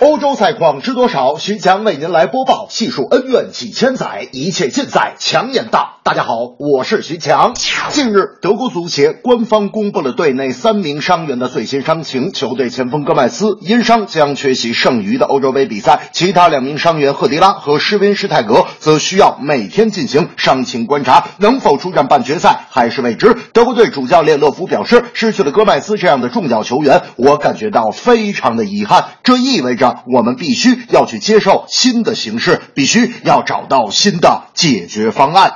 欧洲赛况知多少？徐强为您来播报。细数恩怨几千载，一切尽在强眼大。大家好，我是徐强。近日，德国足协官方公布了队内三名伤员的最新伤情。球队前锋戈麦斯因伤将缺席剩余的欧洲杯比赛，其他两名伤员赫迪拉和施温施泰格则需要每天进行伤情观察，能否出战半决赛还是未知。德国队主教练勒夫表示，失去了戈麦斯这样的重要球员，我感觉到非常的遗憾。这意味着我们必须要去接受新的形势，必须要找到新的解决方案。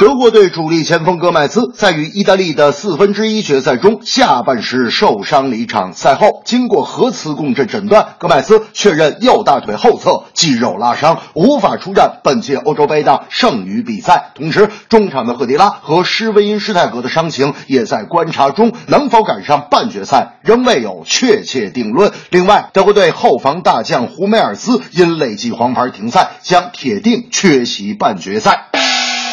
德国队主力前锋戈麦斯在与意大利的四分之一决赛中下半时受伤离场。赛后，经过核磁共振诊断，戈麦斯确认右大腿后侧肌肉拉伤，无法出战本届欧洲杯的剩余比赛。同时，中场的赫迪拉和施维因施泰格的伤情也在观察中，能否赶上半决赛仍未有确切定论。另外，德国队后防大将胡梅尔斯因累计黄牌停赛，将铁定缺席半决赛。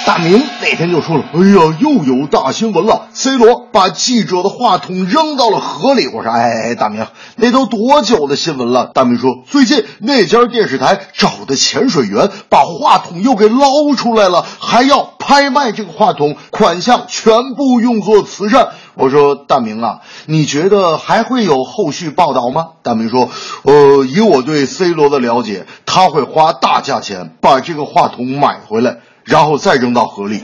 大明那天就说了：“哎呀，又有大新闻了！C 罗把记者的话筒扔到了河里。”我说：“哎，大明，那都多久的新闻了？”大明说：“最近那家电视台找的潜水员把话筒又给捞出来了，还要拍卖这个话筒，款项全部用作慈善。”我说：“大明啊，你觉得还会有后续报道吗？”大明说：“呃，以我对 C 罗的了解，他会花大价钱把这个话筒买回来。”然后再扔到河里。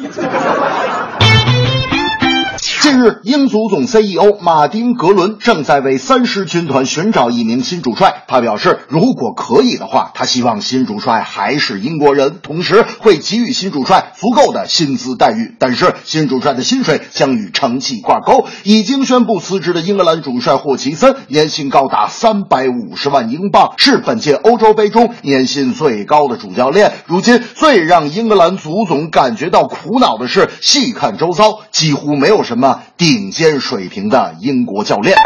英足总 CEO 马丁·格伦正在为三狮军团寻找一名新主帅。他表示，如果可以的话，他希望新主帅还是英国人，同时会给予新主帅足够的薪资待遇。但是，新主帅的薪水将与成绩挂钩。已经宣布辞职的英格兰主帅霍奇森年薪高达三百五十万英镑，是本届欧洲杯中年薪最高的主教练。如今，最让英格兰足总感觉到苦恼的是，细看周遭，几乎没有什么。顶尖水平的英国教练。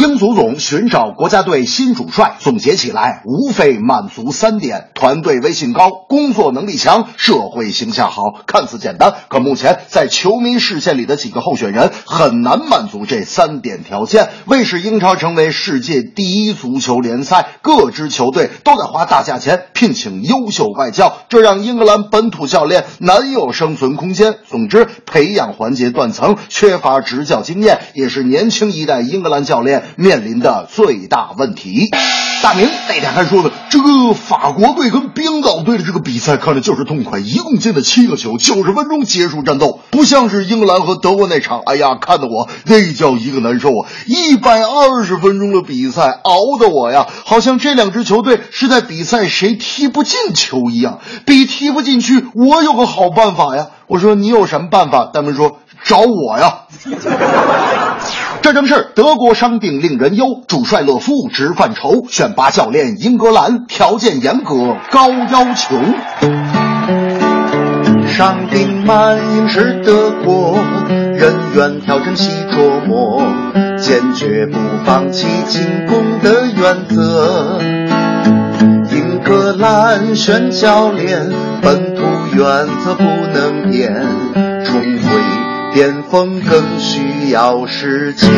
英足总寻找国家队新主帅，总结起来无非满足三点：团队威信高、工作能力强、社会形象好。看似简单，可目前在球迷视线里的几个候选人很难满足这三点条件。为使英超成为世界第一足球联赛，各支球队都得花大价钱聘请优秀外教，这让英格兰本土教练难有生存空间。总之，培养环节断层，缺乏执教经验，也是年轻一代英格兰教练。面临的最大问题，大明那天还说呢，这个法国队跟冰岛队的这个比赛看着就是痛快，一共进了七个球，九十分钟结束战斗，不像是英格兰和德国那场，哎呀，看得我那叫一个难受啊！一百二十分钟的比赛，熬得我呀，好像这两支球队是在比赛谁踢不进球一样，比踢不进去，我有个好办法呀！我说你有什么办法？他们说找我呀。这正是德国伤病令人忧，主帅勒夫直犯愁，选拔教练英格兰条件严格高要求。伤病满营是德国人员调整细琢磨，坚决不放弃进攻的原则。英格兰选教练，本土原则不能变，重回。巅峰更需要时间。